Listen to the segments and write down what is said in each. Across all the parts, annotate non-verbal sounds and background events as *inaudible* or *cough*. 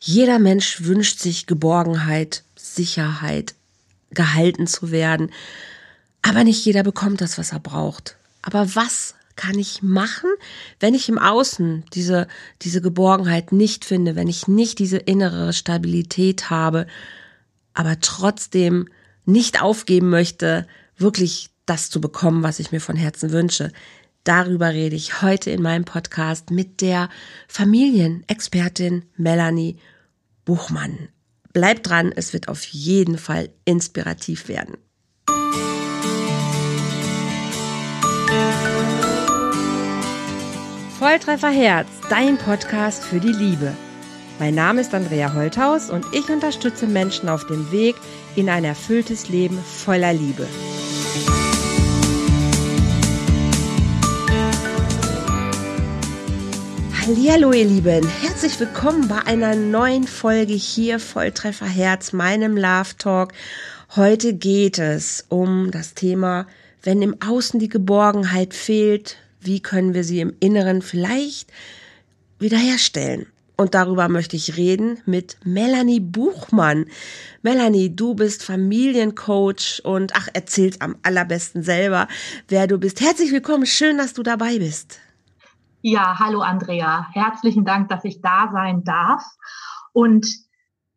Jeder Mensch wünscht sich Geborgenheit, Sicherheit, gehalten zu werden. Aber nicht jeder bekommt das, was er braucht. Aber was kann ich machen, wenn ich im Außen diese, diese Geborgenheit nicht finde, wenn ich nicht diese innere Stabilität habe, aber trotzdem nicht aufgeben möchte, wirklich das zu bekommen, was ich mir von Herzen wünsche. Darüber rede ich heute in meinem Podcast mit der Familienexpertin Melanie Buchmann. Bleibt dran, es wird auf jeden Fall inspirativ werden. Volltreffer Herz, dein Podcast für die Liebe. Mein Name ist Andrea Holthaus und ich unterstütze Menschen auf dem Weg in ein erfülltes Leben voller Liebe. Hallo ihr Lieben, herzlich willkommen bei einer neuen Folge hier Volltreffer Herz, meinem Love Talk. Heute geht es um das Thema, wenn im Außen die Geborgenheit fehlt, wie können wir sie im Inneren vielleicht wiederherstellen? Und darüber möchte ich reden mit Melanie Buchmann. Melanie, du bist Familiencoach und ach, erzählt am allerbesten selber, wer du bist. Herzlich willkommen, schön, dass du dabei bist. Ja, hallo Andrea. Herzlichen Dank, dass ich da sein darf. Und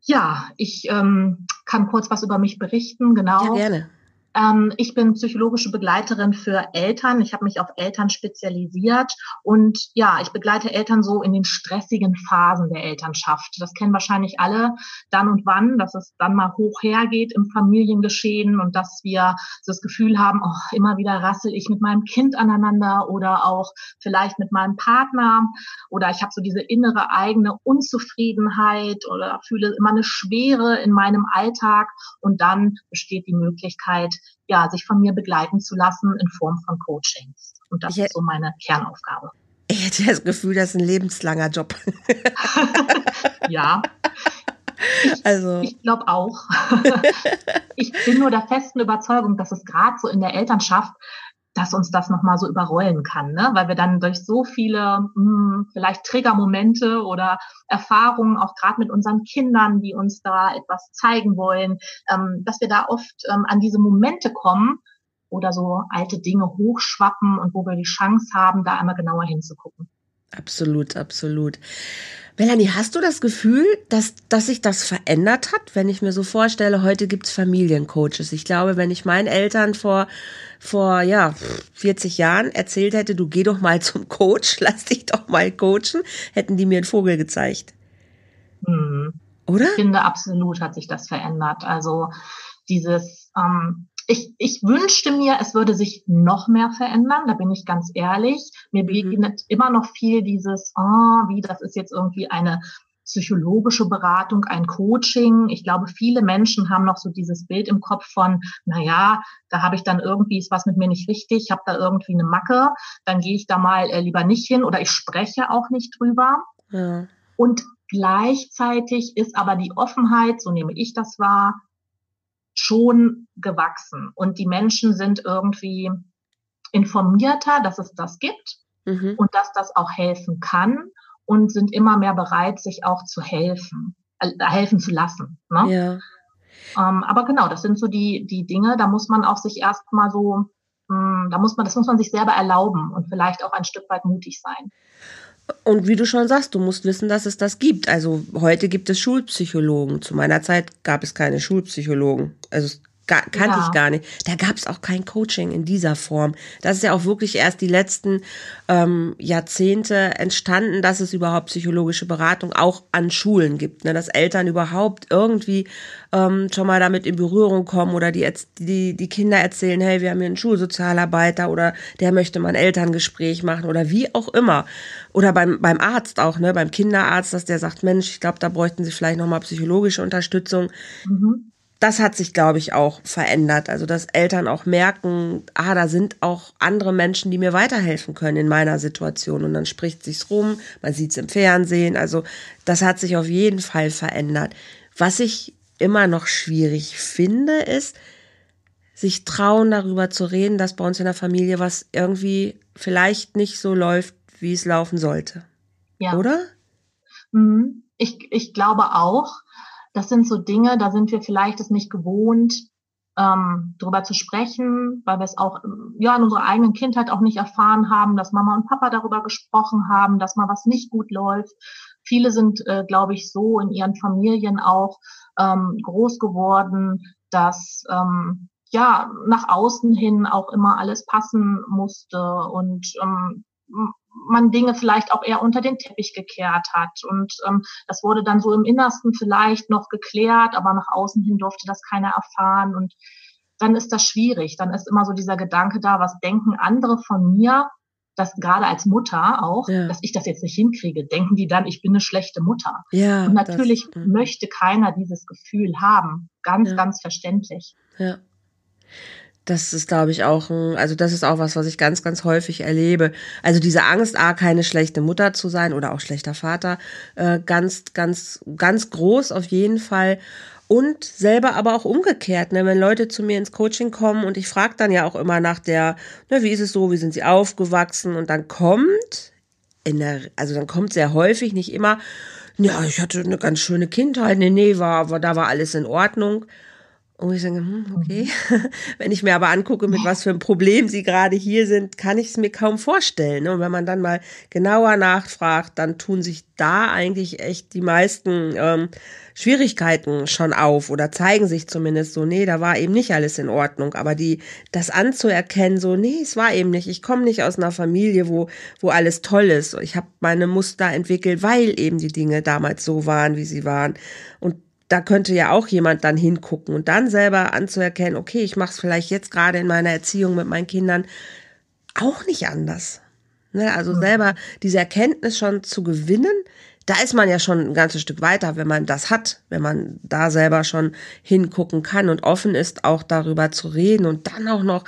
ja, ich ähm, kann kurz was über mich berichten. Genau. Ja, gerne. Ähm, ich bin psychologische Begleiterin für Eltern. Ich habe mich auf Eltern spezialisiert und ja, ich begleite Eltern so in den stressigen Phasen der Elternschaft. Das kennen wahrscheinlich alle dann und wann, dass es dann mal hoch hergeht im Familiengeschehen und dass wir das Gefühl haben, oh, immer wieder rassel ich mit meinem Kind aneinander oder auch vielleicht mit meinem Partner oder ich habe so diese innere eigene Unzufriedenheit oder fühle immer eine Schwere in meinem Alltag und dann besteht die Möglichkeit, ja, sich von mir begleiten zu lassen in Form von Coachings. Und das ich ist so meine Kernaufgabe. Ich hätte das Gefühl, das ist ein lebenslanger Job. *laughs* ja. Ich, also. ich glaube auch. *laughs* ich bin nur der festen Überzeugung, dass es gerade so in der Elternschaft dass uns das nochmal so überrollen kann, ne? weil wir dann durch so viele mh, hm, vielleicht Triggermomente oder Erfahrungen, auch gerade mit unseren Kindern, die uns da etwas zeigen wollen, ähm, dass wir da oft ähm, an diese Momente kommen oder so alte Dinge hochschwappen und wo wir die Chance haben, da einmal genauer hinzugucken. Absolut, absolut. Melanie, hast du das Gefühl, dass, dass sich das verändert hat, wenn ich mir so vorstelle, heute gibt's Familiencoaches? Ich glaube, wenn ich meinen Eltern vor, vor ja, 40 Jahren erzählt hätte, du geh doch mal zum Coach, *laughs* lass dich doch mal coachen, hätten die mir einen Vogel gezeigt. Hm. Oder? Ich finde, absolut hat sich das verändert. Also dieses, ähm, ich, ich wünschte mir, es würde sich noch mehr verändern, da bin ich ganz ehrlich. Mir mhm. begegnet mhm. immer noch viel dieses, oh, wie, das ist jetzt irgendwie eine psychologische Beratung, ein Coaching. Ich glaube, viele Menschen haben noch so dieses Bild im Kopf von, na ja, da habe ich dann irgendwie ist was mit mir nicht richtig, habe da irgendwie eine Macke, dann gehe ich da mal äh, lieber nicht hin oder ich spreche auch nicht drüber. Ja. Und gleichzeitig ist aber die Offenheit, so nehme ich das wahr, schon gewachsen. Und die Menschen sind irgendwie informierter, dass es das gibt mhm. und dass das auch helfen kann und sind immer mehr bereit, sich auch zu helfen, äh, helfen zu lassen. Ne? Ja. Ähm, aber genau, das sind so die, die Dinge, da muss man auch sich erstmal so, mh, hm, da muss man, das muss man sich selber erlauben und vielleicht auch ein Stück weit mutig sein. Und wie du schon sagst, du musst wissen, dass es das gibt. Also heute gibt es Schulpsychologen. Zu meiner Zeit gab es keine Schulpsychologen. Also Gar, kannte ja. ich gar nicht. Da gab es auch kein Coaching in dieser Form. Das ist ja auch wirklich erst die letzten ähm, Jahrzehnte entstanden, dass es überhaupt psychologische Beratung auch an Schulen gibt. Ne? Dass Eltern überhaupt irgendwie ähm, schon mal damit in Berührung kommen oder die, die, die Kinder erzählen, hey, wir haben hier einen Schulsozialarbeiter oder der möchte mal ein Elterngespräch machen oder wie auch immer. Oder beim, beim Arzt auch, ne, beim Kinderarzt, dass der sagt, Mensch, ich glaube, da bräuchten sie vielleicht nochmal psychologische Unterstützung. Mhm das hat sich, glaube ich, auch verändert. Also, dass Eltern auch merken, ah, da sind auch andere Menschen, die mir weiterhelfen können in meiner Situation. Und dann spricht sich's rum, man sieht's im Fernsehen. Also, das hat sich auf jeden Fall verändert. Was ich immer noch schwierig finde, ist, sich trauen, darüber zu reden, dass bei uns in der Familie was irgendwie vielleicht nicht so läuft, wie es laufen sollte. Ja. Oder? Mhm ich, ich glaube auch, das sind so Dinge, da sind wir vielleicht es nicht gewohnt, ähm, darüber zu sprechen, weil wir es auch ja in unserer eigenen Kindheit auch nicht erfahren haben, dass Mama und Papa darüber gesprochen haben, dass mal was nicht gut läuft. Viele sind, äh, glaube ich, so in ihren Familien auch ähm, groß geworden, dass ähm, ja nach außen hin auch immer alles passen musste und ähm, man Dinge vielleicht auch eher unter den Teppich gekehrt hat. Und ähm, das wurde dann so im Innersten vielleicht noch geklärt, aber nach außen hin durfte das keiner erfahren. Und dann ist das schwierig. Dann ist immer so dieser Gedanke da, was denken andere von mir, dass gerade als Mutter auch, ja. dass ich das jetzt nicht hinkriege, denken die dann, ich bin eine schlechte Mutter. Ja, und natürlich das, möchte keiner dieses Gefühl haben. Ganz, ganz verständlich. Ja. Das ist, glaube ich, auch ein, also das ist auch was, was ich ganz, ganz häufig erlebe. Also diese Angst, A, keine schlechte Mutter zu sein oder auch schlechter Vater, äh, ganz, ganz, ganz groß auf jeden Fall. Und selber aber auch umgekehrt, ne? wenn Leute zu mir ins Coaching kommen und ich frage dann ja auch immer nach der, ne, wie ist es so, wie sind sie aufgewachsen? Und dann kommt, in der, also dann kommt sehr häufig, nicht immer, ja, ich hatte eine ganz schöne Kindheit, nee, nee, war, war, da war alles in Ordnung. Und ich sage, hm, okay. *laughs* Wenn ich mir aber angucke, mit was für einem Problem sie gerade hier sind, kann ich es mir kaum vorstellen. Und wenn man dann mal genauer nachfragt, dann tun sich da eigentlich echt die meisten ähm, Schwierigkeiten schon auf oder zeigen sich zumindest so, nee, da war eben nicht alles in Ordnung. Aber die, das anzuerkennen, so, nee, es war eben nicht. Ich komme nicht aus einer Familie, wo, wo alles toll ist. Ich habe meine Muster entwickelt, weil eben die Dinge damals so waren, wie sie waren. Und da könnte ja auch jemand dann hingucken und dann selber anzuerkennen, okay, ich mache es vielleicht jetzt gerade in meiner Erziehung mit meinen Kindern auch nicht anders. Ne? Also selber diese Erkenntnis schon zu gewinnen, da ist man ja schon ein ganzes Stück weiter, wenn man das hat, wenn man da selber schon hingucken kann und offen ist, auch darüber zu reden und dann auch noch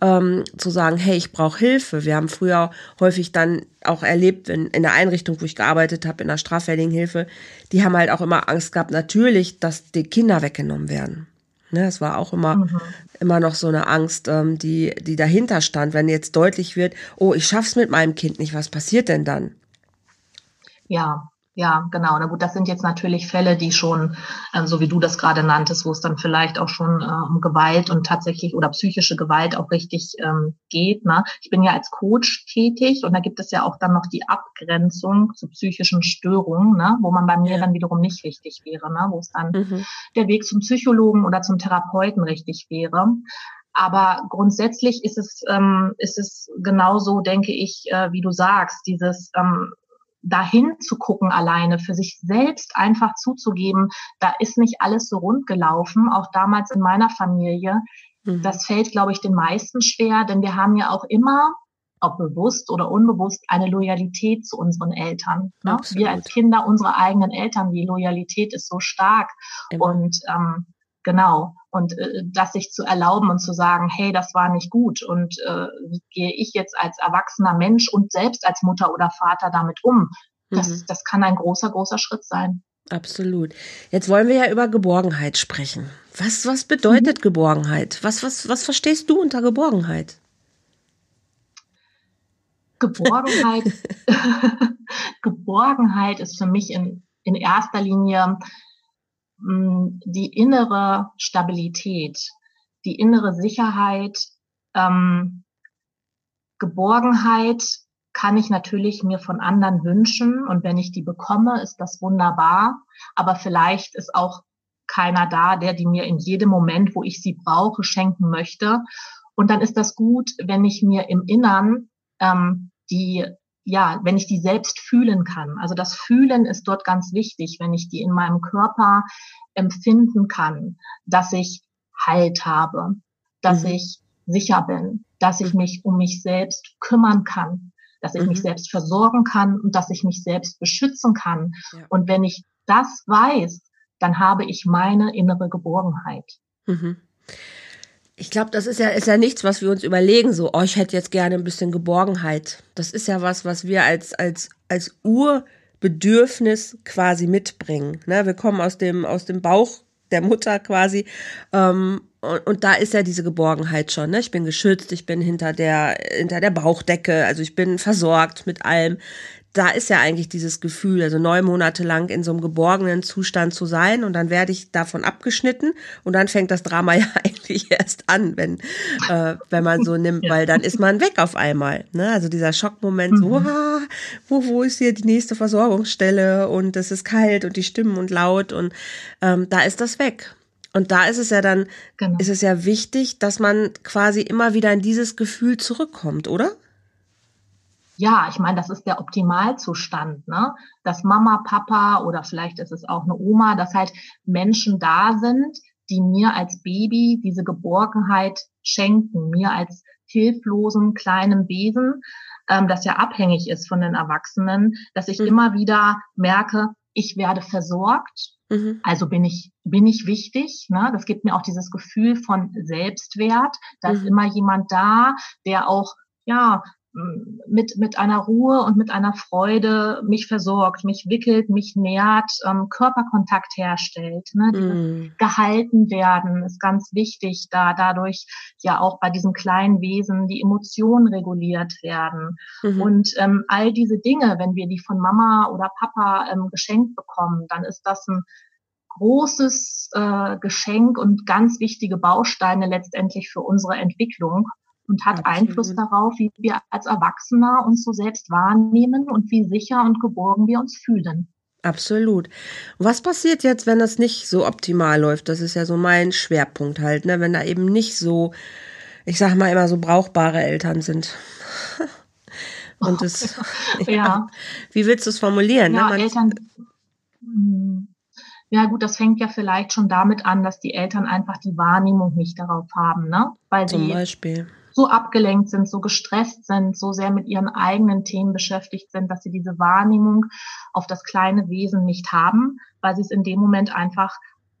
ähm, zu sagen, hey, ich brauche Hilfe. Wir haben früher häufig dann auch erlebt, in, in der Einrichtung, wo ich gearbeitet habe, in der straffälligen Hilfe, die haben halt auch immer Angst gehabt, natürlich, dass die Kinder weggenommen werden. Ne, es war auch immer, mhm. immer noch so eine Angst, ähm, die, die dahinter stand, wenn jetzt deutlich wird, oh, ich schaff's mit meinem Kind nicht, was passiert denn dann? Ja, ja, genau. Na gut, das sind jetzt natürlich Fälle, die schon, äh, so wie du das gerade nanntest, wo es dann vielleicht auch schon äh, um Gewalt und tatsächlich oder psychische Gewalt auch richtig ähm, geht. Ne? Ich bin ja als Coach tätig und da gibt es ja auch dann noch die Abgrenzung zu psychischen Störungen, ne? wo man bei mir dann wiederum nicht richtig wäre, ne? wo es dann mhm. der Weg zum Psychologen oder zum Therapeuten richtig wäre. Aber grundsätzlich ist es, ähm, ist es genauso, denke ich, äh, wie du sagst, dieses ähm, dahin zu gucken alleine, für sich selbst einfach zuzugeben, da ist nicht alles so rund gelaufen, auch damals in meiner Familie. Mhm. Das fällt, glaube ich, den meisten schwer, denn wir haben ja auch immer, ob bewusst oder unbewusst, eine Loyalität zu unseren Eltern. Ne? Wir als Kinder, unsere eigenen Eltern, die Loyalität ist so stark. Immer. Und ähm, Genau. Und äh, das sich zu erlauben und zu sagen, hey, das war nicht gut und äh, wie gehe ich jetzt als erwachsener Mensch und selbst als Mutter oder Vater damit um? Das, mhm. das kann ein großer, großer Schritt sein. Absolut. Jetzt wollen wir ja über Geborgenheit sprechen. Was, was bedeutet mhm. Geborgenheit? Was, was, was verstehst du unter Geborgenheit? Geborgenheit, *laughs* *laughs* Geborgenheit ist für mich in, in erster Linie die innere Stabilität, die innere Sicherheit, ähm, Geborgenheit kann ich natürlich mir von anderen wünschen und wenn ich die bekomme, ist das wunderbar. Aber vielleicht ist auch keiner da, der die mir in jedem Moment, wo ich sie brauche, schenken möchte. Und dann ist das gut, wenn ich mir im Innern ähm, die ja, wenn ich die selbst fühlen kann. Also das Fühlen ist dort ganz wichtig, wenn ich die in meinem Körper empfinden kann, dass ich Halt habe, dass mhm. ich sicher bin, dass ich mich um mich selbst kümmern kann, dass ich mhm. mich selbst versorgen kann und dass ich mich selbst beschützen kann. Ja. Und wenn ich das weiß, dann habe ich meine innere Geborgenheit. Mhm. Ich glaube, das ist ja, ist ja nichts, was wir uns überlegen, so, oh, ich hätte jetzt gerne ein bisschen Geborgenheit. Das ist ja was, was wir als, als, als Urbedürfnis quasi mitbringen. Ne? Wir kommen aus dem, aus dem Bauch der Mutter quasi. Ähm, und, und da ist ja diese Geborgenheit schon. Ne? Ich bin geschützt, ich bin hinter der, hinter der Bauchdecke, also ich bin versorgt mit allem. Da ist ja eigentlich dieses Gefühl, also neun Monate lang in so einem geborgenen Zustand zu sein und dann werde ich davon abgeschnitten und dann fängt das Drama *laughs* ja eigentlich erst an, wenn, äh, wenn man so nimmt, weil dann ist man weg auf einmal. Ne? Also dieser Schockmoment, mhm. so, ah, wo, wo ist hier die nächste Versorgungsstelle und es ist kalt und die Stimmen und laut und ähm, da ist das weg. Und da ist es ja dann, genau. ist es ja wichtig, dass man quasi immer wieder in dieses Gefühl zurückkommt, oder? Ja, ich meine, das ist der Optimalzustand, ne? Dass Mama, Papa oder vielleicht ist es auch eine Oma, dass halt Menschen da sind, die mir als Baby diese Geborgenheit schenken, mir als hilflosen kleinen Wesen, ähm, das ja abhängig ist von den Erwachsenen, dass ich mhm. immer wieder merke, ich werde versorgt, mhm. also bin ich bin ich wichtig. Ne? Das gibt mir auch dieses Gefühl von Selbstwert. Da mhm. ist immer jemand da, der auch ja mit, mit einer Ruhe und mit einer Freude mich versorgt, mich wickelt, mich nährt, ähm, Körperkontakt herstellt. Ne? Mm. Gehalten werden ist ganz wichtig, da dadurch ja auch bei diesen kleinen Wesen die Emotionen reguliert werden. Mhm. Und ähm, all diese Dinge, wenn wir die von Mama oder Papa ähm, geschenkt bekommen, dann ist das ein großes äh, Geschenk und ganz wichtige Bausteine letztendlich für unsere Entwicklung und hat Absolut. Einfluss darauf, wie wir als Erwachsener uns so selbst wahrnehmen und wie sicher und geborgen wir uns fühlen. Absolut. Was passiert jetzt, wenn das nicht so optimal läuft? Das ist ja so mein Schwerpunkt halt, ne? Wenn da eben nicht so, ich sag mal immer so brauchbare Eltern sind. *laughs* Und es, *laughs* ja. ja. Wie willst du es formulieren? Ne? Ja, ne? Eltern, hm. ja gut, das fängt ja vielleicht schon damit an, dass die Eltern einfach die Wahrnehmung nicht darauf haben, ne? Weil Zum Beispiel so abgelenkt sind, so gestresst sind, so sehr mit ihren eigenen Themen beschäftigt sind, dass sie diese Wahrnehmung auf das kleine Wesen nicht haben, weil sie es in dem Moment einfach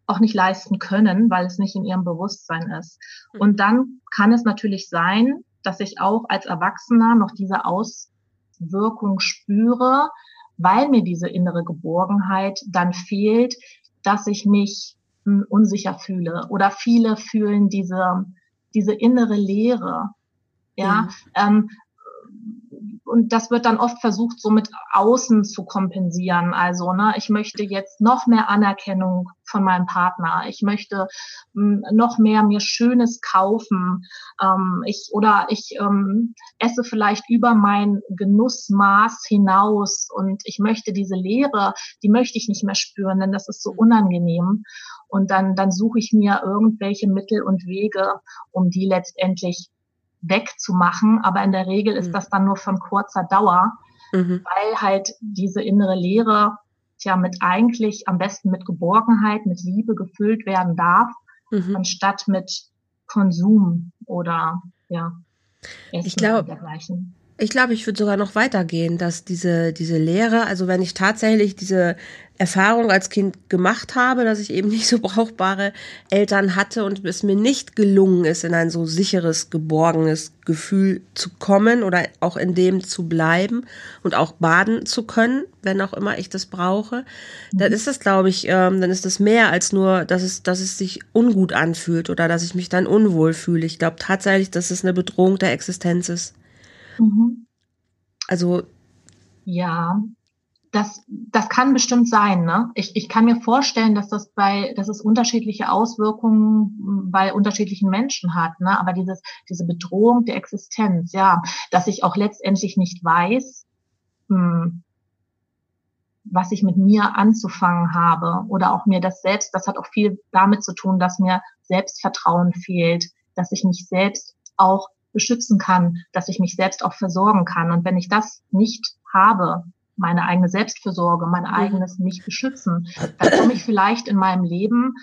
auch nicht leisten können, weil es nicht in ihrem Bewusstsein ist. Mhm. Und dann kann es natürlich sein, dass ich auch als Erwachsener noch diese Auswirkung spüre, weil mir diese innere Geborgenheit dann fehlt, dass ich mich hm, unsicher fühle oder viele fühlen diese diese innere Leere. Ja, ja. Ähm, und das wird dann oft versucht, so mit außen zu kompensieren. Also, ne, ich möchte jetzt noch mehr Anerkennung von meinem Partner. Ich möchte m, hm, noch mehr mir Schönes kaufen. Ähm, ich oder ich ähm, esse vielleicht über mein Genussmaß hinaus und ich möchte diese Leere, die möchte ich nicht mehr spüren, denn das ist so mhm. unangenehm. Und dann, dann suche ich mir irgendwelche Mittel und Wege, um die letztendlich wegzumachen. Aber in der Regel ist mhm. das dann nur von kurzer Dauer, mhm. weil halt diese innere Leere ja mit eigentlich am besten mit Geborgenheit, mit Liebe gefüllt werden darf, mhm. anstatt mit Konsum oder ja. Essen ich glaube, ich glaube, ich würde sogar noch weitergehen, dass diese, diese Lehre, also wenn ich tatsächlich diese Erfahrung als Kind gemacht habe, dass ich eben nicht so brauchbare Eltern hatte und es mir nicht gelungen ist, in ein so sicheres, geborgenes Gefühl zu kommen oder auch in dem zu bleiben und auch baden zu können, wenn auch immer ich das brauche, dann mhm. ist das, glaube ich, ähm, dann ist das mehr als nur, dass es, dass es sich ungut anfühlt oder dass ich mich dann unwohl fühle. Ich glaube tatsächlich, dass es eine Bedrohung der Existenz ist. Mhm. Also. Ja, das, das kann bestimmt sein. Ne? Ich, ich kann mir vorstellen, dass das bei, dass es unterschiedliche Auswirkungen bei unterschiedlichen Menschen hat. Ne? Aber dieses, diese Bedrohung der Existenz, ja, dass ich auch letztendlich nicht weiß, hm, was ich mit mir anzufangen habe oder auch mir das selbst, das hat auch viel damit zu tun, dass mir Selbstvertrauen fehlt, dass ich mich selbst auch beschützen kann, dass ich mich selbst auch versorgen kann. Und wenn ich das nicht habe, meine eigene Selbstversorge, mein mhm. eigenes mich beschützen, dann komme ich vielleicht in meinem Leben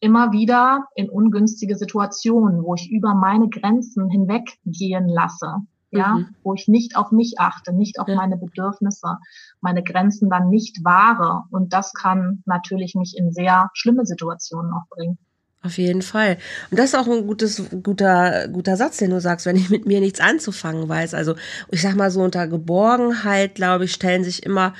immer wieder in ungünstige Situationen, wo ich über meine Grenzen hinweggehen lasse. Ja, mhm. wo ich nicht auf mich achte, nicht auf ja. meine Bedürfnisse, meine Grenzen dann nicht wahre. Und das kann natürlich mich in sehr schlimme Situationen auch bringen. Auf jeden Fall. Und das ist auch ein gutes, guter, guter Satz, den du sagst, wenn ich mit mir nichts anzufangen weiß. Also, ich sag mal so unter Geborgenheit, glaube ich, stellen sich immer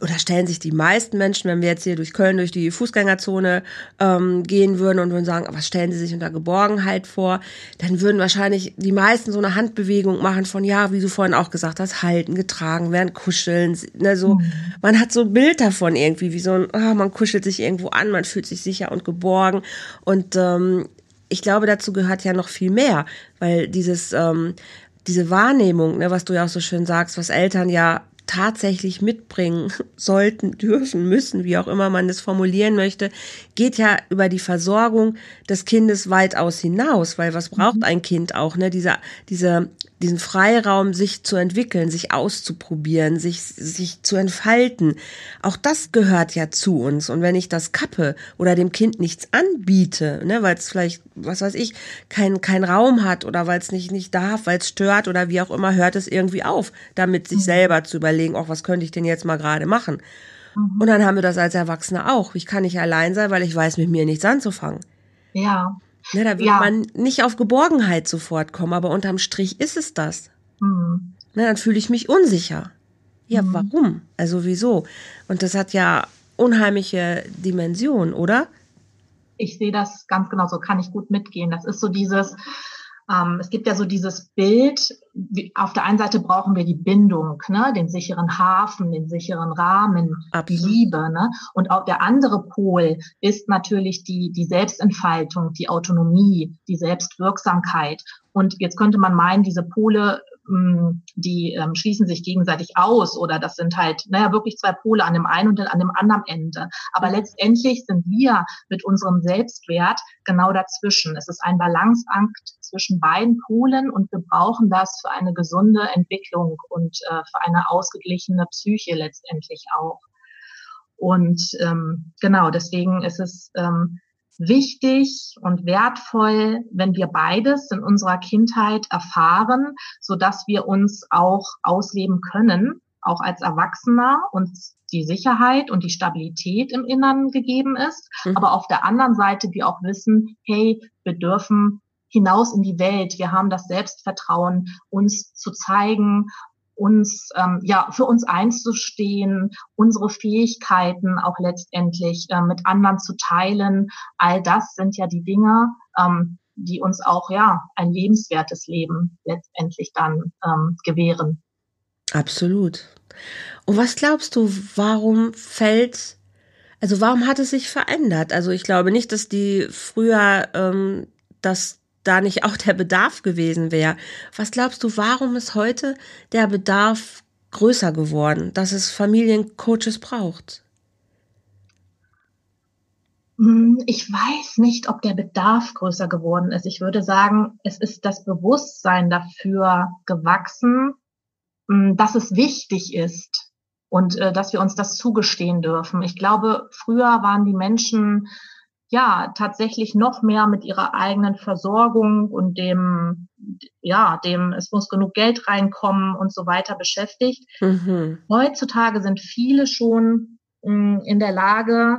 oder stellen sich die meisten Menschen, wenn wir jetzt hier durch Köln durch die Fußgängerzone ähm, gehen würden und würden sagen, was stellen sie sich unter Geborgenheit vor, dann würden wahrscheinlich die meisten so eine Handbewegung machen von, ja, wie du vorhin auch gesagt hast, halten, getragen werden, kuscheln. Ne, so, mhm. Man hat so ein Bild davon irgendwie, wie so ein, oh, man kuschelt sich irgendwo an, man fühlt sich sicher und geborgen. Und ähm, ich glaube, dazu gehört ja noch viel mehr, weil dieses, ähm, diese Wahrnehmung, ne, was du ja auch so schön sagst, was Eltern ja tatsächlich mitbringen *laughs* sollten, dürfen, müssen, wie auch immer man das formulieren möchte, geht ja über die Versorgung des Kindes weitaus hinaus, weil was braucht mhm. ein Kind auch, ne? Dieser, diese diesen Freiraum, sich zu entwickeln, sich auszuprobieren, sich, sich zu entfalten. Auch das gehört ja zu uns. Und wenn ich das kappe oder dem Kind nichts anbiete, ne, weil es vielleicht, was weiß ich, keinen kein Raum hat oder weil es nicht, nicht darf, weil es stört oder wie auch immer, hört es irgendwie auf, damit sich mhm. selber zu überlegen, auch was könnte ich denn jetzt mal gerade machen. Mhm. Und dann haben wir das als Erwachsene auch. Ich kann nicht allein sein, weil ich weiß mit mir nichts anzufangen. Ja. Ne, da wird ja. man nicht auf Geborgenheit sofort kommen, aber unterm Strich ist es das. Mhm. Ne, dann fühle ich mich unsicher. Ja, mhm. warum? Also wieso? Und das hat ja unheimliche Dimensionen, oder? Ich sehe das ganz genau so, kann ich gut mitgehen. Das ist so dieses, ähm, es gibt ja so dieses Bild, wie, auf der einen Seite brauchen wir die Bindung, ne, den sicheren Hafen, den sicheren Rahmen, Absolut. die Liebe. Ne? Und auch der andere Pol ist natürlich die, die Selbstentfaltung, die Autonomie, die Selbstwirksamkeit. Und jetzt könnte man meinen, diese Pole die ähm, schließen sich gegenseitig aus oder das sind halt, naja, wirklich zwei Pole an dem einen und an dem anderen Ende. Aber letztendlich sind wir mit unserem Selbstwert genau dazwischen. Es ist ein Balanceakt zwischen beiden Polen und wir brauchen das für eine gesunde Entwicklung und äh, für eine ausgeglichene Psyche letztendlich auch. Und ähm, genau, deswegen ist es ähm, wichtig und wertvoll, wenn wir beides in unserer Kindheit erfahren, so dass wir uns auch ausleben können, auch als Erwachsener und die Sicherheit und die Stabilität im Innern gegeben ist. Mhm. Aber auf der anderen Seite wir auch wissen, hey, wir dürfen hinaus in die Welt. Wir haben das Selbstvertrauen, uns zu zeigen uns ähm, ja für uns einzustehen, unsere Fähigkeiten auch letztendlich äh, mit anderen zu teilen. All das sind ja die Dinge, ähm, die uns auch ja ein lebenswertes Leben letztendlich dann ähm, gewähren. Absolut. Und was glaubst du, warum fällt, also warum hat es sich verändert? Also ich glaube nicht, dass die früher ähm, das da nicht auch der Bedarf gewesen wäre. Was glaubst du, warum ist heute der Bedarf größer geworden, dass es Familiencoaches braucht? Hm, ich weiß nicht, ob der Bedarf größer geworden ist. Ich würde sagen, es ist das Bewusstsein dafür gewachsen, hm, dass es wichtig ist und äh, dass wir uns das zugestehen dürfen. Ich glaube, früher waren die Menschen ja tatsächlich noch mehr mit ihrer eigenen Versorgung und dem, ja, dem, es muss genug Geld reinkommen und so weiter beschäftigt. Mhm. Heutzutage sind viele schon mh, hm, in der Lage,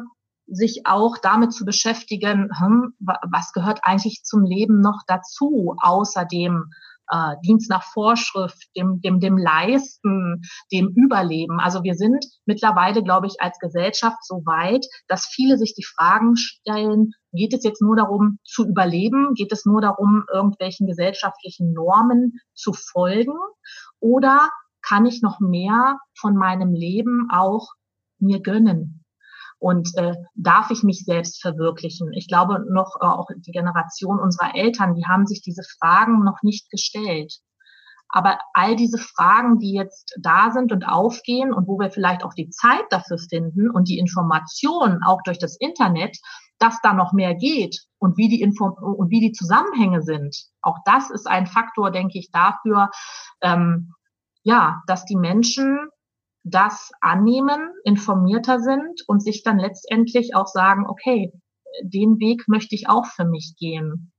sich auch damit zu beschäftigen, hm, was gehört eigentlich zum Leben noch dazu, außer dem äh, Dienst nach Vorschrift, dem, dem, dem Leisten, dem Überleben. Also wir sind mittlerweile, glaube ich, als Gesellschaft so weit, dass viele sich die Fragen stellen, geht es jetzt nur darum zu überleben? Geht es nur darum, irgendwelchen gesellschaftlichen Normen zu folgen? Oder kann ich noch mehr von meinem Leben auch mir gönnen? Und äh, darf ich mich selbst verwirklichen? Ich glaube noch äh, auch die Generation unserer Eltern, die haben sich diese Fragen noch nicht gestellt. Aber all diese Fragen, die jetzt da sind und aufgehen und wo wir vielleicht auch die Zeit dafür finden und die Informationen auch durch das Internet, dass da noch mehr geht und wie die Info und wie die Zusammenhänge sind. Auch das ist ein Faktor, denke ich, dafür, ähm, ja, dass die Menschen das annehmen, informierter sind und sich dann letztendlich auch sagen, okay, den Weg möchte ich auch für mich gehen.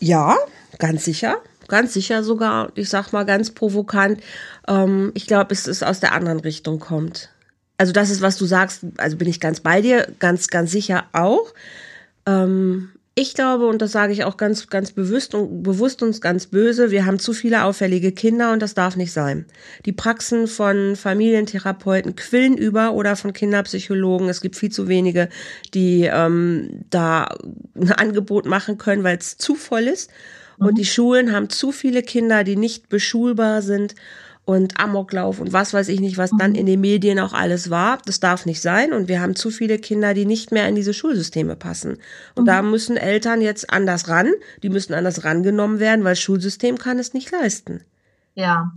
Ja, ganz sicher. Ganz sicher sogar, ich sag mal ganz provokant. Ähm, ich glaube, es ist aus der anderen Richtung kommt. Also, das ist, was du sagst, also bin ich ganz bei dir, ganz, ganz sicher auch. Ähm, Ich glaube, und das sage ich auch ganz, ganz bewusst und bewusst und ganz böse, wir haben zu viele auffällige Kinder und das darf nicht sein. Die Praxen von Familientherapeuten quillen über oder von Kinderpsychologen. Es gibt viel zu wenige, die ähm, da ein Angebot machen können, weil es zu voll ist. Und mhm. die Schulen haben zu viele Kinder, die nicht beschulbar sind und Amoklauf und was weiß ich nicht, was dann mhm. in den Medien auch alles war. Das darf nicht sein. Und wir haben zu viele Kinder, die nicht mehr in diese Schulsysteme passen. Und mhm. da müssen Eltern jetzt anders ran. Die müssen anders rangenommen werden, weil das Schulsystem kann es nicht leisten. Ja.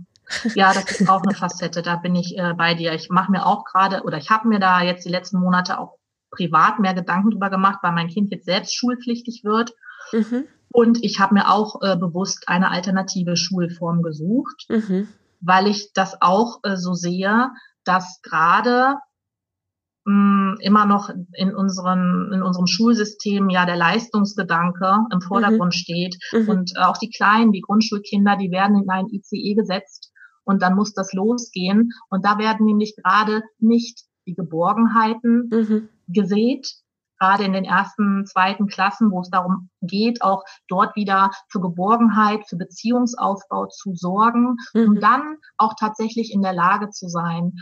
Ja, das ist auch eine Facette. Da bin ich äh, bei dir. Ich mache mir auch gerade, oder ich habe mir da jetzt die letzten Monate auch privat mehr Gedanken drüber gemacht, weil mein Kind jetzt selbst schulpflichtig wird. Mhm. Und ich habe mir auch äh, bewusst eine alternative Schulform gesucht. Mhm weil ich das auch äh, so sehe, dass gerade mm, immer noch in unserem, in unserem Schulsystem ja der Leistungsgedanke im Vordergrund mhm. steht. Mhm. Und äh, auch die Kleinen, die Grundschulkinder, die werden in ein ICE gesetzt und dann muss das losgehen. Und da werden nämlich gerade nicht die Geborgenheiten mhm. gesät, gerade in den ersten, zweiten Klassen, wo es darum geht, auch dort wieder für Geborgenheit, für Beziehungsaufbau zu sorgen, mhm. um dann auch tatsächlich in der Lage zu sein,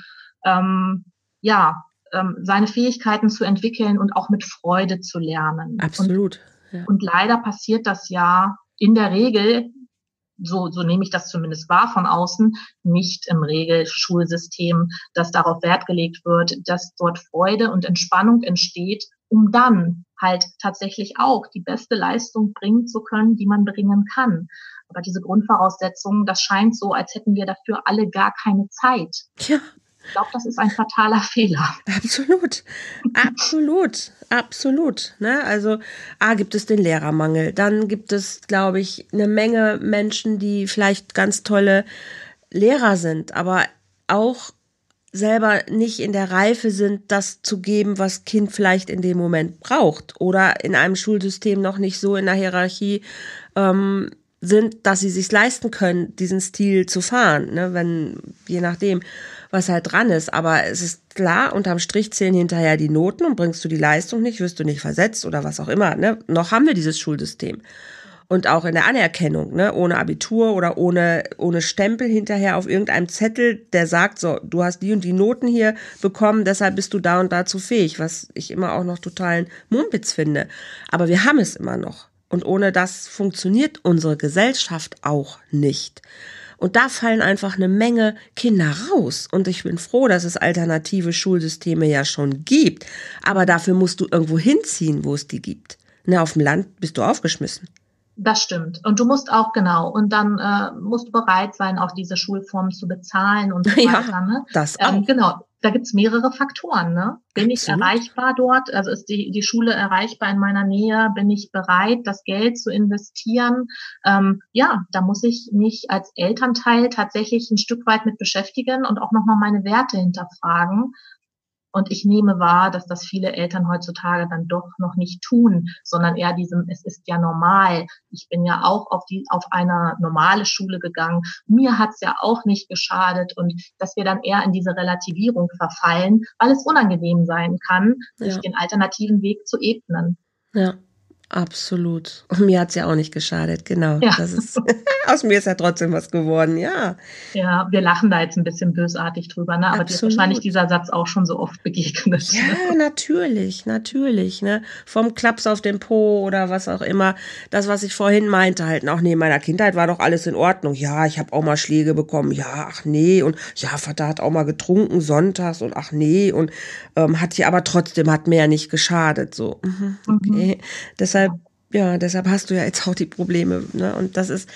ähm, ja, ähm, seine Fähigkeiten zu entwickeln und auch mit Freude zu lernen. Absolut. Und, ja. und leider passiert das ja in der Regel so, so nehme ich das zumindest wahr von außen, nicht im Regelschulsystem, dass darauf Wert gelegt wird, dass dort Freude und Entspannung entsteht, um dann halt tatsächlich auch die beste Leistung bringen zu können, die man bringen kann. Aber diese Grundvoraussetzungen, das scheint so, als hätten wir dafür alle gar keine Zeit. Ja. Ich glaube, das ist ein fataler *laughs* Fehler. Absolut, absolut, absolut. Ne? Also, A, gibt es den Lehrermangel. Dann gibt es, glaube ich, eine Menge Menschen, die vielleicht ganz tolle Lehrer sind, aber auch selber nicht in der Reife sind, das zu geben, was Kind vielleicht in dem Moment braucht oder in einem Schulsystem noch nicht so in der Hierarchie ähm, sind, dass sie sich leisten können, diesen Stil zu fahren, ne? wenn je nachdem was halt dran ist. Aber es ist klar, unterm Strich zählen hinterher die Noten und bringst du die Leistung nicht, wirst du nicht versetzt oder was auch immer. Ne? Noch haben wir dieses Schulsystem. Und auch in der Anerkennung, ne? ohne Abitur oder ohne, ohne Stempel hinterher auf irgendeinem Zettel, der sagt, so, du hast die und die Noten hier bekommen, deshalb bist du da und dazu fähig, was ich immer auch noch totalen Mumpitz finde. Aber wir haben es immer noch. Und ohne das funktioniert unsere Gesellschaft auch nicht. Und da fallen einfach eine Menge Kinder raus. Und ich bin froh, dass es alternative Schulsysteme ja schon gibt. Aber dafür musst du irgendwo hinziehen, wo es die gibt. Na, auf dem Land bist du aufgeschmissen. Das stimmt. Und du musst auch genau. Und dann äh, musst du bereit sein, auch diese Schulform zu bezahlen und so *laughs* weiter. Ne? das ähm, auch. Ähm, genau da gibt's mehrere Faktoren. Ne? Bin ich erreichbar dort? Also ist die, die Schule erreichbar in meiner Nähe? Bin ich bereit, das Geld zu investieren? Ähm, ja, da muss ich mich als Elternteil tatsächlich ein Stück weit mit beschäftigen und auch nochmal meine Werte hinterfragen. Und ich nehme wahr, dass das viele Eltern heutzutage dann doch noch nicht tun, sondern eher diesem, es ist ja normal. Ich bin ja auch auf die, auf eine normale Schule gegangen. Mir hat's ja auch nicht geschadet und dass wir dann eher in diese Relativierung verfallen, weil es unangenehm sein kann, sich ja. den alternativen Weg zu ebnen. Ja. Absolut. Und mir hat's ja auch nicht geschadet, genau. Ja. Das ist, *laughs* aus mir ist ja trotzdem was geworden, ja. Ja, wir lachen da jetzt ein bisschen bösartig drüber, ne? aber dir ist wahrscheinlich dieser Satz auch schon so oft begegnet. Ja, natürlich, natürlich. Ne? Vom Klaps auf den Po oder was auch immer. Das, was ich vorhin meinte, halt auch, nee, in meiner Kindheit war doch alles in Ordnung. Ja, ich habe auch mal Schläge bekommen. Ja, ach nee. Und ja, Vater hat auch mal getrunken sonntags und ach nee. Und ähm, hat hier aber trotzdem, hat mir ja nicht geschadet. So, mhm, okay. Mhm. Deshalb deshalb, ja, deshalb hast du ja jetzt auch die Probleme. Ne? Und das ist,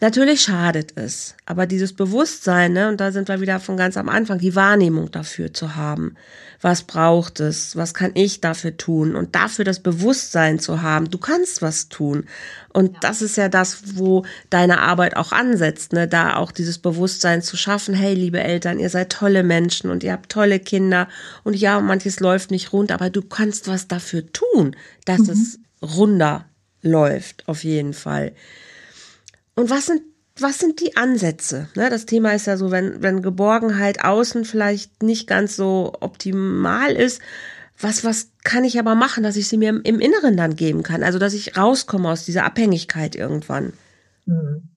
natürlich schadet es. Aber dieses Bewusstsein, ne, und da sind wir wieder von ganz am Anfang, die Wahrnehmung dafür zu haben. Was braucht es? Was kann ich dafür tun? Und dafür das Bewusstsein zu haben, du kannst was tun. Und ja. das ist ja das, wo deine Arbeit auch ansetzt, ne? da auch dieses Bewusstsein zu schaffen, hey, liebe Eltern, ihr seid tolle Menschen und ihr habt tolle Kinder und ja, manches läuft nicht rund, aber du kannst was dafür tun, dass mhm. es runder läuft, auf jeden Fall. Und was sind, was sind die Ansätze? Ne, das Thema ist ja so, wenn, wenn Geborgenheit außen vielleicht nicht ganz so optimal ist, was, was kann ich aber machen, dass ich sie mir im, im Inneren dann geben kann? Also, dass ich rauskomme aus dieser Abhängigkeit irgendwann. Hm.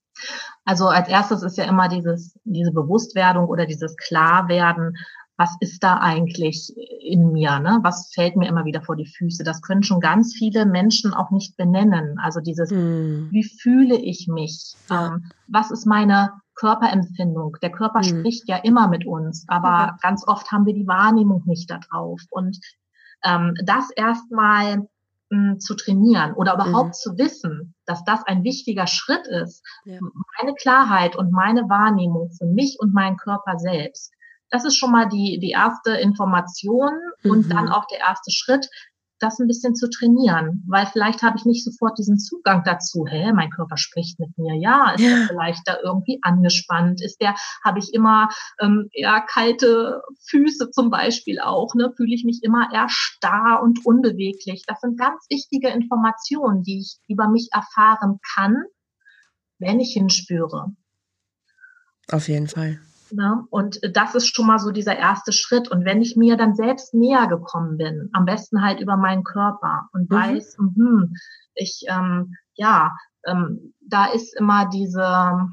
Also als erstes ist ja immer dieses, diese Bewusstwerdung oder dieses Klarwerden, was ist da eigentlich in mir, ne? Was fällt mir immer wieder vor die Füße? Das können schon ganz viele Menschen auch nicht benennen. Also dieses, hm. wie fühle ich mich? Ja. Ähm, was ist meine Körperempfindung? Der Körper hm. spricht ja immer mit uns, aber okay. ganz oft haben wir die Wahrnehmung nicht darauf. Und ähm, das erstmal hm, zu trainieren oder überhaupt mhm. zu wissen, dass das ein wichtiger Schritt ist, ja. meine Klarheit und meine Wahrnehmung für mich und meinen Körper selbst. Das ist schon mal die, die erste Information mhm. und dann auch der erste Schritt, das ein bisschen zu trainieren, weil vielleicht habe ich nicht sofort diesen Zugang dazu. Hä, mein Körper spricht mit mir. Ja, ist ja. er vielleicht da irgendwie angespannt? Ist der, habe ich immer ähm, eher kalte Füße zum Beispiel auch? Ne? Fühle ich mich immer eher starr und unbeweglich? Das sind ganz wichtige Informationen, die ich über mich erfahren kann, wenn ich hinspüre. Auf jeden Fall. Ne? Und das ist schon mal so dieser erste Schritt. Und wenn ich mir dann selbst näher gekommen bin, am besten halt über meinen Körper und mhm. weiß, mh, ich, ähm, ja, ähm, da ist immer diese,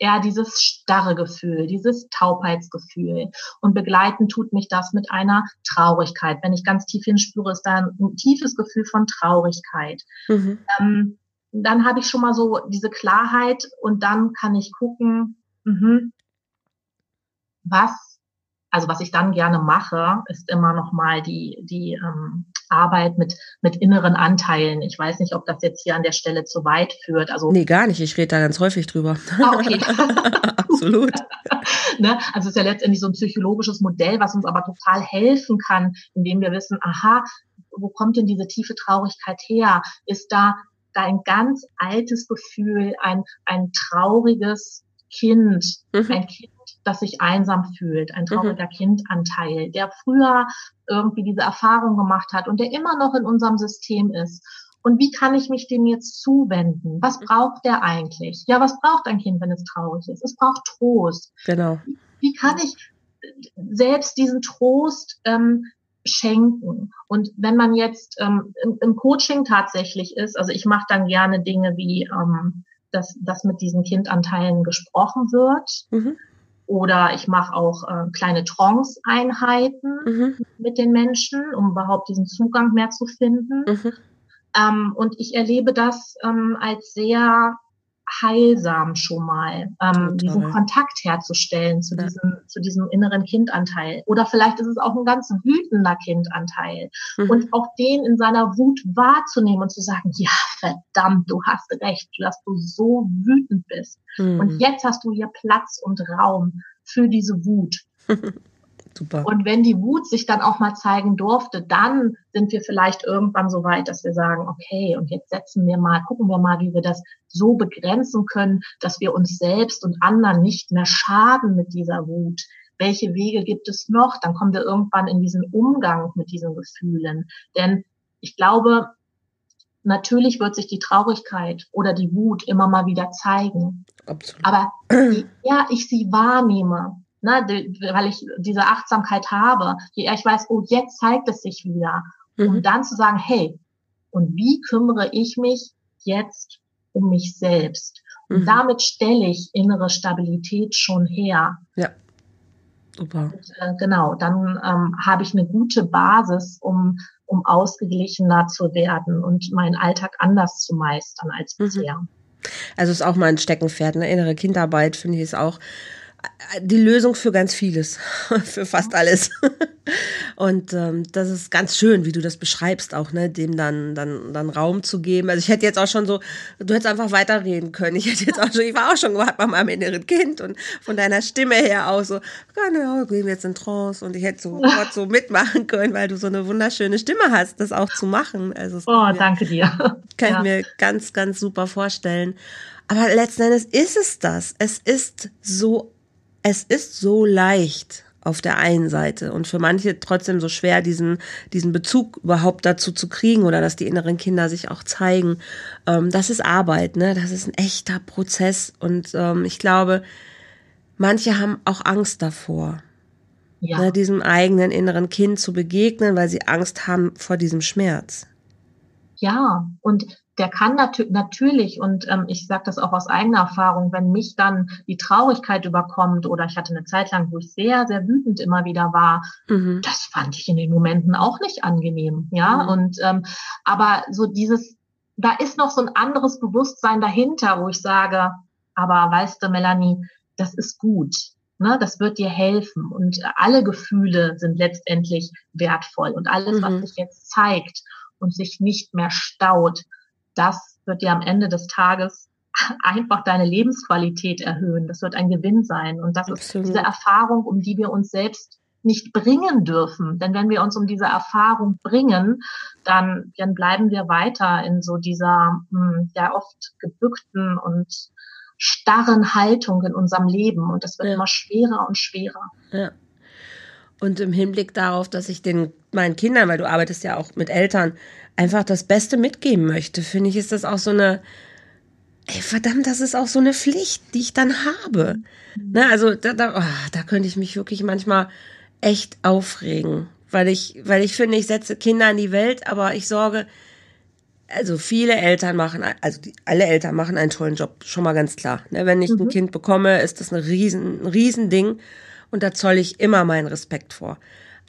eher dieses starre Gefühl, dieses Taubheitsgefühl. Und begleiten tut mich das mit einer Traurigkeit. Wenn ich ganz tief hinspüre, ist da ein, tiefes Gefühl von Traurigkeit. Mhm. Ähm, dann habe ich schon mal so diese Klarheit und dann kann ich gucken, mh, was, also was ich dann gerne mache, ist immer noch mal die, die ähm, Arbeit mit, mit inneren Anteilen. Ich weiß nicht, ob das jetzt hier an der Stelle zu weit führt. Also, nee, gar nicht. Ich rede da ganz häufig drüber. Ah, okay. *laughs* Absolut. *laughs* ne? Also es ist ja letztendlich so ein psychologisches Modell, was uns aber total helfen kann, indem wir wissen, aha, wo kommt denn diese tiefe Traurigkeit her? Ist da, da ein ganz altes Gefühl, ein, ein trauriges Kind, mhm. ein Kind, das sich einsam fühlt, ein trauriger mhm. Kindanteil, der früher irgendwie diese Erfahrung gemacht hat und der immer noch in unserem System ist. Und wie kann ich mich dem jetzt zuwenden? Was mhm. braucht der eigentlich? Ja, was braucht ein Kind, wenn es traurig ist? Es braucht Trost. Genau. Wie kann ich selbst diesen Trost ähm, schenken? Und wenn man jetzt ähm, im, im Coaching tatsächlich ist, also ich mache dann gerne Dinge wie ähm, dass, dass mit diesen Kindanteilen gesprochen wird. Mhm. Oder ich mache auch äh, kleine Trance-Einheiten mhm. mit den Menschen, um überhaupt diesen Zugang mehr zu finden. Mhm. Ähm, und ich erlebe das ähm, als sehr heilsam schon mal, ähm, diesen Kontakt herzustellen zu, ja. diesem, zu diesem inneren Kindanteil. Oder vielleicht ist es auch ein ganz wütender Kindanteil. Mhm. Und auch den in seiner Wut wahrzunehmen und zu sagen, ja, verdammt, du hast recht, dass du so wütend bist. Mhm. Und jetzt hast du hier Platz und Raum für diese Wut. *laughs* Super. Und wenn die Wut sich dann auch mal zeigen durfte, dann sind wir vielleicht irgendwann so weit, dass wir sagen, okay, und jetzt setzen wir mal, gucken wir mal, wie wir das so begrenzen können, dass wir uns selbst und anderen nicht mehr schaden mit dieser Wut. Welche Wege gibt es noch? Dann kommen wir irgendwann in diesen Umgang mit diesen Gefühlen. Denn ich glaube, natürlich wird sich die Traurigkeit oder die Wut immer mal wieder zeigen. Absolut. Aber je eher ich sie wahrnehme, ne, weil ich diese Achtsamkeit habe, je eher ich weiß, oh, jetzt zeigt es sich wieder, mhm. um dann zu sagen, hey, und wie kümmere ich mich jetzt um mich selbst? Und mhm. damit stelle ich innere Stabilität schon her. Ja. Super. Und, äh, genau, dann ähm, habe ich eine gute Basis, um, um ausgeglichener zu werden und meinen Alltag anders zu meistern als mhm. bisher. Also ist auch mal ein Steckenpferd, eine innere Kindarbeit, finde ich, ist auch die Lösung für ganz vieles, *laughs* für fast alles. Und ähm, das ist ganz schön, wie du das beschreibst, auch, ne, dem dann, dann, dann Raum zu geben. Also ich hätte jetzt auch schon so, du hättest einfach weiterreden können. Ich hätte jetzt auch schon, ich war auch schon gerade bei meinem inneren Kind und von deiner Stimme her auch so, genau, gehen wir jetzt in Trance und ich hätte *laughs* sofort so mitmachen können, weil du so eine wunderschöne Stimme hast, das auch zu machen. Also oh, mir, danke dir. *laughs* Kann ja. ich mir ganz, ganz super vorstellen. Aber letzten Endes ist es das. Es ist so es ist so leicht auf der einen Seite und für manche trotzdem so schwer, diesen, diesen Bezug überhaupt dazu zu kriegen oder dass die inneren Kinder sich auch zeigen. Ähm, das ist Arbeit, ne? Das ist ein echter Prozess und ähm, ich glaube, manche haben auch Angst davor. ja. ne, diesem eigenen inneren Kind zu begegnen, weil sie Angst haben vor diesem Schmerz. Ja, und der kann nat natürlich, und ähm, ich sage das auch aus eigener Erfahrung, wenn mich dann die Traurigkeit überkommt oder ich hatte eine Zeit lang, wo ich sehr, sehr wütend immer wieder war, mhm. das fand ich in den Momenten auch nicht angenehm, ja. Mhm. Und ähm, aber so dieses, da ist noch so ein anderes Bewusstsein dahinter, wo ich sage, aber weißt du, Melanie, das ist gut. Ne, das wird dir helfen. Und alle Gefühle sind letztendlich wertvoll. Und alles, mhm. was sich jetzt zeigt und sich nicht mehr staut, das wird dir am Ende des Tages *laughs* einfach deine Lebensqualität erhöhen. Das wird ein Gewinn sein. Und das Absolut. ist diese Erfahrung, um die wir uns selbst nicht bringen dürfen. Denn wenn wir uns um diese Erfahrung bringen, dann, dann bleiben wir weiter in so dieser hm, ja oft gebückten und starren Haltung in unserem Leben. Und das wird ja. immer schwerer und schwerer. Ja. Und im Hinblick darauf, dass ich den meinen Kindern, weil du arbeitest ja auch mit Eltern, einfach das Beste mitgeben möchte, finde ich, ist das auch so eine, ey, verdammt, das ist auch so eine Pflicht, die ich dann habe. Mhm. Ne, also da, da, oh, da könnte ich mich wirklich manchmal echt aufregen, weil ich, weil ich finde, ich setze Kinder in die Welt, aber ich sorge, also viele Eltern machen, also die, alle Eltern machen einen tollen Job, schon mal ganz klar. Ne, wenn ich mhm. ein Kind bekomme, ist das ein riesen, ein riesen Ding und da zoll ich immer meinen Respekt vor.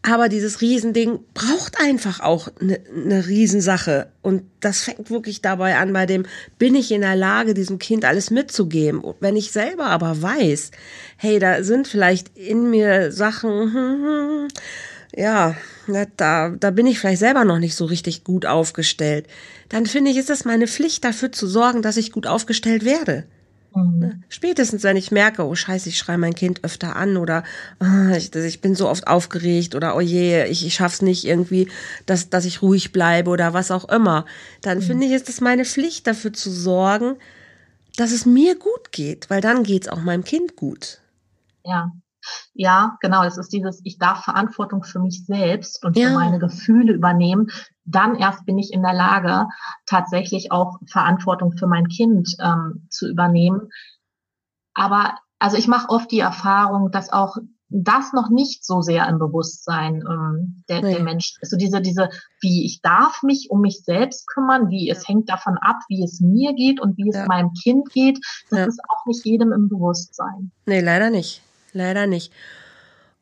Aber dieses Riesending braucht einfach auch eine ne Riesensache. Und das fängt wirklich dabei an, bei dem, bin ich in der Lage, diesem Kind alles mitzugeben? Wenn ich selber aber weiß, hey, da sind vielleicht in mir Sachen, ja, da, da bin ich vielleicht selber noch nicht so richtig gut aufgestellt, dann finde ich, ist es meine Pflicht, dafür zu sorgen, dass ich gut aufgestellt werde. Mhm. Ne? Spätestens, wenn ich merke, oh scheiße, ich schreie mein Kind öfter an oder oh, ich, ich, bin so oft aufgeregt oder oh je, ich, ich schaff's nicht irgendwie, dass, dass ich ruhig bleibe oder was auch immer, dann mhm. finde ich, ist es meine Pflicht, dafür zu sorgen, dass es mir gut geht, weil dann geht's auch meinem Kind gut. Ja. Ja, genau. Es ist dieses, ich darf Verantwortung für mich selbst und ja. für meine Gefühle übernehmen. Dann erst bin ich in der Lage, tatsächlich auch Verantwortung für mein Kind ähm, zu übernehmen. Aber also ich mache oft die Erfahrung, dass auch das noch nicht so sehr im Bewusstsein ähm, der, nee. der Mensch ist. So diese, diese, wie ich darf mich um mich selbst kümmern, wie es hängt davon ab, wie es mir geht und wie es ja. meinem Kind geht, das ja. ist auch nicht jedem im Bewusstsein. Nee, leider nicht leider nicht.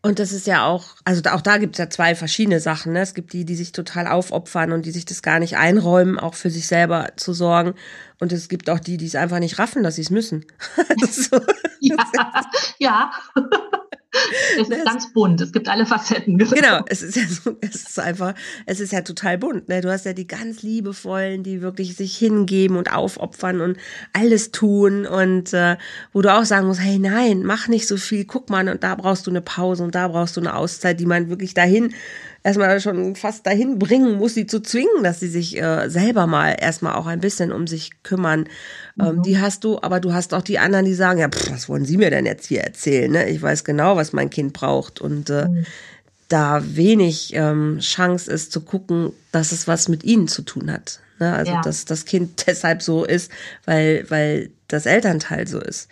Und das ist ja auch, also auch da gibt es ja zwei verschiedene Sachen. Ne? Es gibt die, die sich total aufopfern und die sich das gar nicht einräumen, auch für sich selber zu sorgen. Und es gibt auch die, die es einfach nicht raffen, dass sie es müssen. *laughs* so. ja, ja. Es ist ganz bunt, es gibt alle Facetten. *laughs* Genau, es ist ja so, es ist einfach, es ist ja total bunt. Ne? Du hast ja die ganz liebevollen, die wirklich sich hingeben und aufopfern und alles tun und äh, wo du auch sagen musst, hey nein, mach nicht so viel, guck mal, und da brauchst du eine Pause und da brauchst du eine Auszeit, die man wirklich dahin erstmal schon fast dahin bringen muss, sie zu zwingen, dass sie sich äh, selber mal erstmal auch ein bisschen um sich kümmern. Ähm, mhm. Die hast du, aber du hast auch die anderen, die sagen, ja, pff, was wollen Sie mir denn jetzt hier erzählen? Ne? Ich weiß genau, was mein Kind braucht und äh, mhm. da wenig ähm, Chance ist zu gucken, dass es was mit ihnen zu tun hat. Ne? Also ja. dass das Kind *laughs* deshalb so ist, weil weil das Elternteil so ist.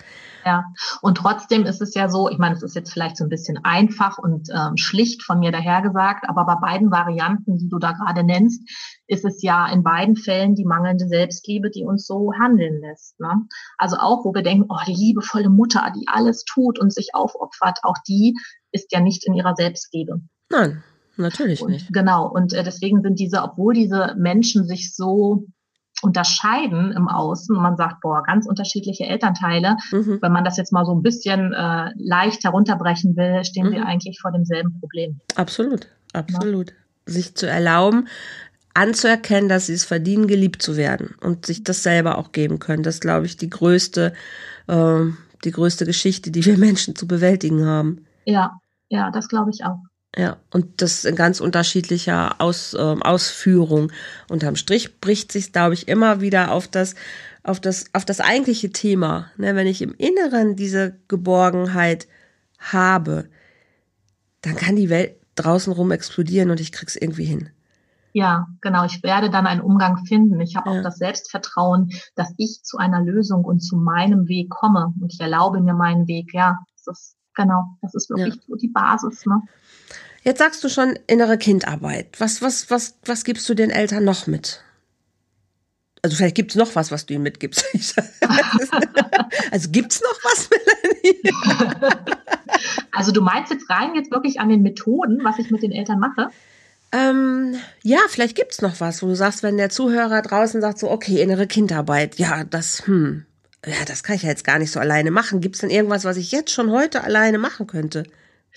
Ja, und trotzdem ist es ja so, ich meine, es ist jetzt vielleicht so ein bisschen einfach und ähm, schlicht von mir dahergesagt, aber bei beiden Varianten, die du da gerade nennst, ist es ja in beiden Fällen die mangelnde Selbstliebe, die uns so handeln lässt. Ne? Also auch, wo wir denken, oh, die liebevolle Mutter, die alles tut und sich aufopfert, auch die ist ja nicht in ihrer Selbstliebe. Nein, natürlich und, nicht. Genau, und äh, deswegen sind diese, obwohl diese Menschen sich so unterscheiden im Außen. Und man sagt, boah, ganz unterschiedliche Elternteile. Mhm. Wenn man das jetzt mal so ein bisschen äh, leicht herunterbrechen will, stehen mhm. wir eigentlich vor demselben Problem. Absolut, absolut. Ja. Sich zu erlauben, anzuerkennen, dass sie es verdienen, geliebt zu werden und sich das selber auch geben können. Das ist, glaube ich, die größte, äh, die größte Geschichte, die wir *laughs* Menschen zu bewältigen haben. Ja, ja, das glaube ich auch. Ja, und das in ganz unterschiedlicher Aus, äh, Ausführung. Unterm Strich bricht sich, glaube ich, immer wieder auf das, auf das, auf das eigentliche Thema. Ne, wenn ich im Inneren diese Geborgenheit habe, dann kann die Welt draußen rum explodieren und ich krieg's irgendwie hin. Ja, genau. Ich werde dann einen Umgang finden. Ich habe ja. auch das Selbstvertrauen, dass ich zu einer Lösung und zu meinem Weg komme. Und ich erlaube mir meinen Weg. Ja, das ist genau. Das ist wirklich ja. so die Basis. Ne? Jetzt sagst du schon innere Kindarbeit. Was, was, was, was gibst du den Eltern noch mit? Also vielleicht gibt es noch was, was du ihnen mitgibst. *laughs* also gibt es noch was, Melanie? also du meinst jetzt rein jetzt wirklich an den Methoden, was ich mit den Eltern mache? Ähm, ja, vielleicht gibt es noch was, wo du sagst, wenn der Zuhörer draußen sagt, so, okay, innere Kindarbeit, ja, das, hm, ja, das kann ich ja jetzt gar nicht so alleine machen. Gibt es denn irgendwas, was ich jetzt schon heute alleine machen könnte?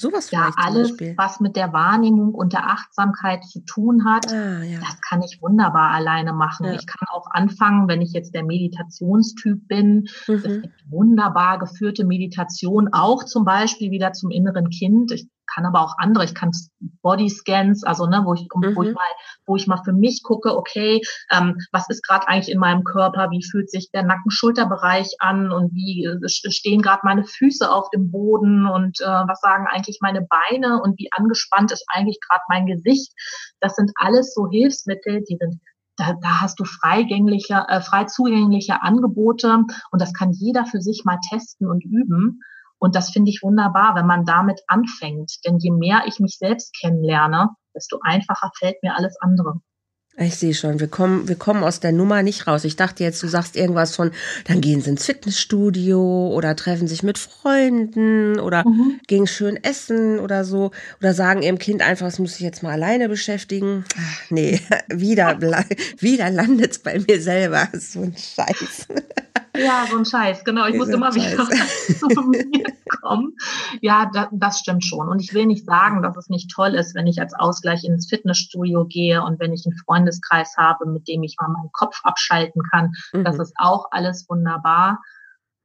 Sowas ja, alles, was mit der Wahrnehmung und der Achtsamkeit zu tun hat, ah, ja. das kann ich wunderbar alleine machen. Ja. Ich kann auch anfangen, wenn ich jetzt der Meditationstyp bin. Mhm. Es gibt wunderbar geführte Meditation, auch zum Beispiel wieder zum inneren Kind. Ich kann aber auch andere, ich kann Bodyscans, also ne, wo ich, mhm. wo ich mal, wo ich mal für mich gucke, okay, ähm, was ist gerade eigentlich in meinem Körper, wie fühlt sich der Nacken-Schulterbereich an und wie äh, stehen gerade meine Füße auf dem Boden und äh, was sagen eigentlich meine Beine und wie angespannt ist eigentlich gerade mein Gesicht. Das sind alles so Hilfsmittel, die sind da, da hast du freigängliche, äh, frei zugängliche Angebote und das kann jeder für sich mal testen und üben. Und das finde ich wunderbar, wenn man damit anfängt. Denn je mehr ich mich selbst kennenlerne, desto einfacher fällt mir alles andere. Ich sehe schon, wir kommen, wir kommen aus der Nummer nicht raus. Ich dachte jetzt, du sagst irgendwas von, dann gehen sie ins Fitnessstudio oder treffen sich mit Freunden oder mhm. gehen schön essen oder so. Oder sagen ihrem Kind einfach, es muss sich jetzt mal alleine beschäftigen. Ach, nee, *laughs* wieder, *laughs* wieder landet es bei mir selber. *laughs* So ein Scheiß. Ja, so ein Scheiß, genau. Ich muss immer wieder *laughs* zu mir kommen. Ja, das, das stimmt schon. Und ich will nicht sagen, dass es nicht toll ist, wenn ich als Ausgleich ins Fitnessstudio gehe und wenn ich einen Freundeskreis habe, mit dem ich mal meinen Kopf abschalten kann. Mhm. Das ist auch alles wunderbar.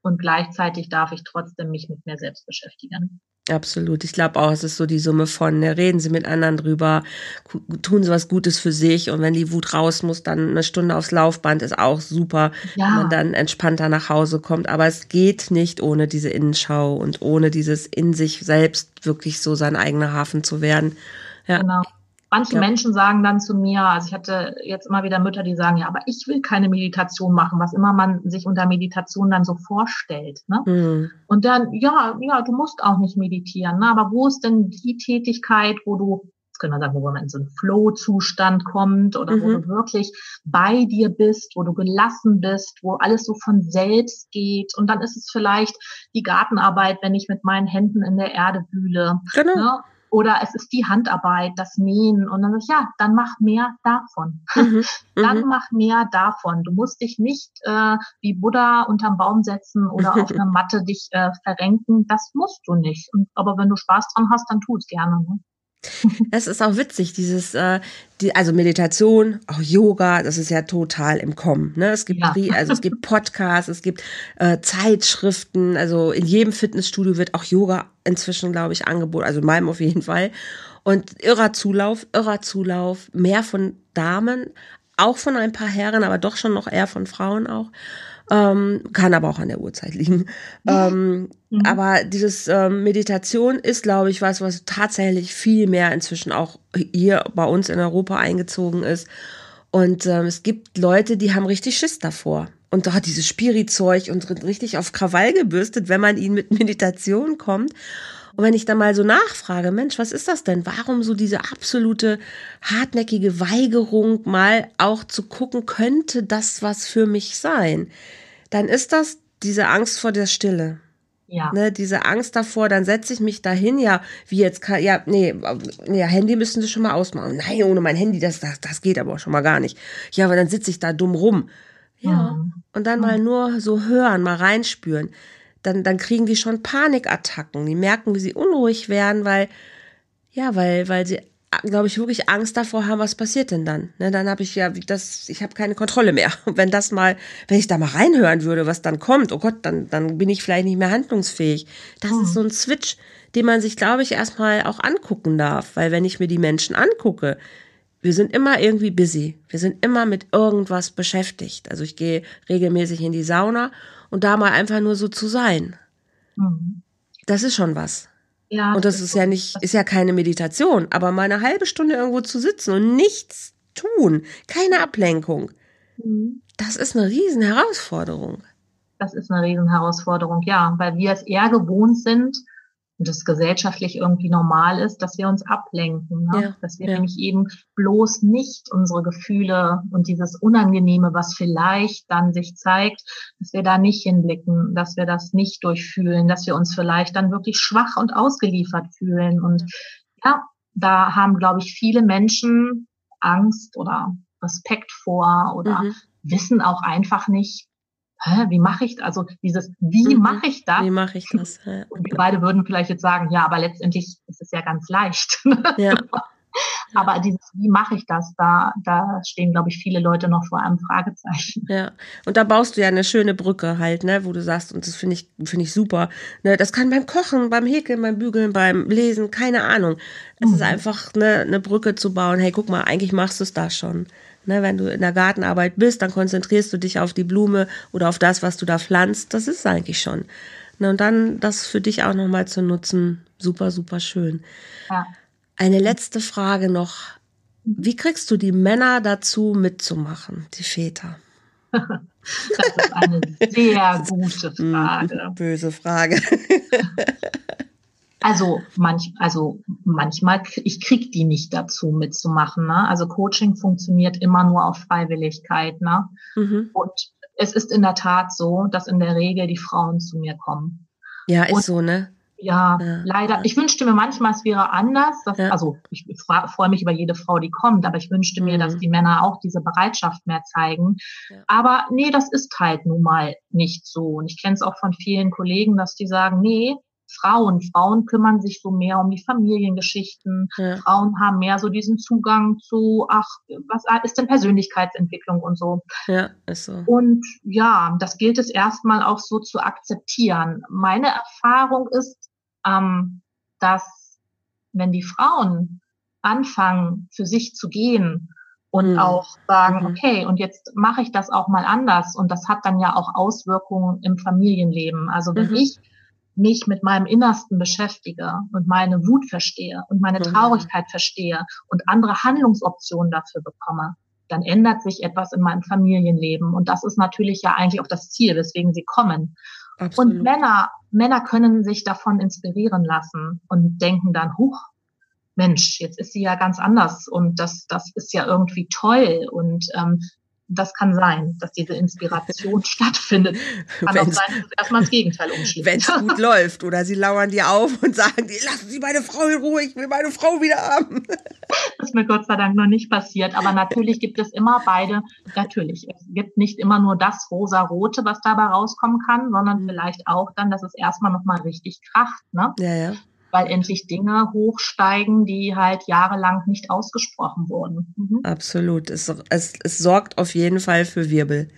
Und gleichzeitig darf ich trotzdem mich mit mir selbst beschäftigen. Absolut. Ich glaube auch, es ist so die Summe von, ne, reden Sie mit anderen drüber, tun Sie was Gutes für sich und wenn die Wut raus muss, dann eine Stunde aufs Laufband ist auch super, ja. wenn man dann entspannter nach Hause kommt. Aber es geht nicht ohne diese Innenschau und ohne dieses in sich selbst wirklich so sein eigener Hafen zu werden. Ja. Genau. Manche ja. Menschen sagen dann zu mir, also ich hatte jetzt immer wieder Mütter, die sagen, ja, aber ich will keine Meditation machen, was immer man sich unter Meditation dann so vorstellt. Ne? Mhm. Und dann, ja, ja, du musst auch nicht meditieren, ne? aber wo ist denn die Tätigkeit, wo du jetzt können wir sagen, wo man in so einen Flow-Zustand kommt oder mhm. wo du wirklich bei dir bist, wo du gelassen bist, wo alles so von selbst geht. Und dann ist es vielleicht die Gartenarbeit, wenn ich mit meinen Händen in der Erde wühle. Genau. Ne? Oder es ist die Handarbeit, das Nähen. Und dann sage ich, ja, dann mach mehr davon. Mhm. *laughs* dann mhm. mach mehr davon. Du musst dich nicht äh, wie Buddha unterm Baum setzen oder auf *laughs* einer Matte dich äh, verrenken. Das musst du nicht. Und, aber wenn du Spaß dran hast, dann tu es gerne. Ne? Es ist auch witzig, dieses, äh, die, also Meditation, auch Yoga, das ist ja total im Kommen. Ne? Es gibt, ja. also es gibt Podcasts, es gibt äh, Zeitschriften, also in jedem Fitnessstudio wird auch Yoga inzwischen, glaube ich, angeboten, also in meinem auf jeden Fall. Und irrer Zulauf, irrer Zulauf, mehr von Damen, auch von ein paar Herren, aber doch schon noch eher von Frauen auch. Ähm, kann aber auch an der Uhrzeit liegen. Ähm, mhm. Aber dieses ähm, Meditation ist, glaube ich, was, was tatsächlich viel mehr inzwischen auch hier bei uns in Europa eingezogen ist. Und ähm, es gibt Leute, die haben richtig Schiss davor. Und da hat dieses Spiritzeug und richtig auf Krawall gebürstet, wenn man ihnen mit Meditation kommt. Und wenn ich dann mal so nachfrage, Mensch, was ist das denn? Warum so diese absolute hartnäckige Weigerung, mal auch zu gucken, könnte das was für mich sein? Dann ist das diese Angst vor der Stille. Ja. Ne, diese Angst davor, dann setze ich mich dahin, ja, wie jetzt kann, ja, nee, nee, Handy müssen sie schon mal ausmachen. Nein, ohne mein Handy, das, das, das geht aber schon mal gar nicht. Ja, aber dann sitze ich da dumm rum. Ja. Mhm. Und dann mal nur so hören, mal reinspüren dann, dann kriegen die schon Panikattacken. Die merken, wie sie unruhig werden, weil, ja, weil, weil sie, glaube ich, wirklich Angst davor haben, was passiert denn dann? Ne, dann habe ich ja das, ich habe keine Kontrolle mehr. *laughs* Und wenn das mal, wenn ich da mal reinhören würde, was dann kommt, oh Gott, dann, dann bin ich vielleicht nicht mehr handlungsfähig. Das mhm. ist so ein Switch, den man sich, glaube ich, erstmal auch angucken darf. Weil wenn ich mir die Menschen angucke, wir sind immer irgendwie busy. Wir sind immer mit irgendwas beschäftigt. Also ich gehe regelmäßig in die Sauna und da mal einfach nur so zu sein. Mhm. Das ist schon was. Ja. Und das, das ist ja nicht, ist ja keine Meditation, aber mal eine halbe Stunde irgendwo zu sitzen und nichts tun, keine Ablenkung. Mhm. Das ist eine riesen Herausforderung. Das ist eine riesen Herausforderung, ja, weil wir es eher gewohnt sind, und es gesellschaftlich irgendwie normal ist, dass wir uns ablenken, ne? ja, dass wir ja. nämlich eben bloß nicht unsere Gefühle und dieses Unangenehme, was vielleicht dann sich zeigt, dass wir da nicht hinblicken, dass wir das nicht durchfühlen, dass wir uns vielleicht dann wirklich schwach und ausgeliefert fühlen. Und ja, da haben, glaube ich, viele Menschen Angst oder Respekt vor oder mhm. wissen auch einfach nicht, hä, wie mache ich, also dieses, wie mhm. mache ich das? Wie mache ich das? Ja. Und wir beide würden vielleicht jetzt sagen, ja, aber letztendlich ist es ja ganz leicht. *laughs* Ja. *laughs* Aber dieses, wie mache ich das, da, da stehen, glaube ich, viele Leute noch vor einem Fragezeichen. Ja, und da baust du ja eine schöne Brücke halt, ne, wo du sagst, und das finde ich, finde ich super. Ne, das kann beim Kochen, beim Häkeln, beim Bügeln, beim Lesen, keine Ahnung. Es mhm. ist einfach eine, eine Brücke zu bauen. Hey, guck mal, eigentlich machst du es da schon. Ne, wenn du in der Gartenarbeit bist, dann konzentrierst du dich auf die Blume oder auf das, was du da pflanzt. Das ist eigentlich schon. Ne, und dann das für dich auch nochmal zu nutzen, super, super schön. Ja. Eine letzte Frage noch. Wie kriegst du die Männer dazu mitzumachen, die Väter? Das ist eine sehr *laughs* gute Frage. Böse Frage. *laughs* Also, manch, also manchmal, ich krieg die nicht dazu mitzumachen. Ne? Also Coaching funktioniert immer nur auf Freiwilligkeit. Ne? Mhm. Und es ist in der Tat so, dass in der Regel die Frauen zu mir kommen. Ja, ist Und, so, ne? Ja, ja, leider. Ich wünschte mir manchmal, es wäre anders. Dass, ja. Also ich freue mich über jede Frau, die kommt, aber ich wünschte mhm. mir, dass mhm. die Männer auch diese Bereitschaft mehr zeigen. Ja. Aber nee, das ist halt nun mal nicht so. Und ich kenne es auch von vielen Kollegen, dass die sagen, nee, Frauen. Frauen kümmern sich so mehr um die Familiengeschichten. Ja. Frauen haben mehr so diesen Zugang zu, ach, was ist denn Persönlichkeitsentwicklung und so. Ja, ist so. Und ja, das gilt es erstmal auch so zu akzeptieren. Meine Erfahrung ist, ähm, dass wenn die Frauen anfangen, für sich zu gehen und mhm. auch sagen, mhm. okay, und jetzt mache ich das auch mal anders. Und das hat dann ja auch Auswirkungen im Familienleben. Also wenn mhm. ich mich mit meinem Innersten beschäftige und meine Wut verstehe und meine mhm. Traurigkeit verstehe und andere Handlungsoptionen dafür bekomme, dann ändert sich etwas in meinem Familienleben. Und das ist natürlich ja eigentlich auch das Ziel, weswegen sie kommen. Absolut. Und Männer, Männer können sich davon inspirieren lassen und denken dann, huch, Mensch, jetzt ist sie ja ganz anders und das, das ist ja irgendwie toll und ähm, das kann sein, dass diese Inspiration *laughs* stattfindet. Kann wenn's, auch sein, dass es erstmal ins Gegenteil umschlägt. Wenn es *laughs* gut läuft oder sie lauern dir auf und sagen, lassen Sie meine Frau in Ruhe, ich will meine Frau wieder haben. Das ist mir Gott sei Dank noch nicht passiert. Aber natürlich gibt es immer beide, natürlich, es gibt nicht immer nur das rosa-rote, was dabei rauskommen kann, sondern mhm. vielleicht auch dann, dass es erstmal nochmal richtig kracht. Ne? Ja, ja weil endlich Dinge hochsteigen, die halt jahrelang nicht ausgesprochen wurden. Mhm. Absolut. Es, es, es sorgt auf jeden Fall für Wirbel.